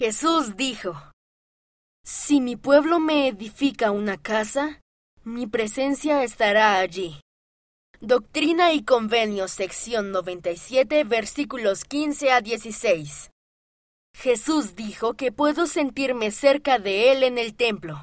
Jesús dijo, Si mi pueblo me edifica una casa, mi presencia estará allí. Doctrina y Convenios, sección 97, versículos 15 a 16. Jesús dijo que puedo sentirme cerca de Él en el templo.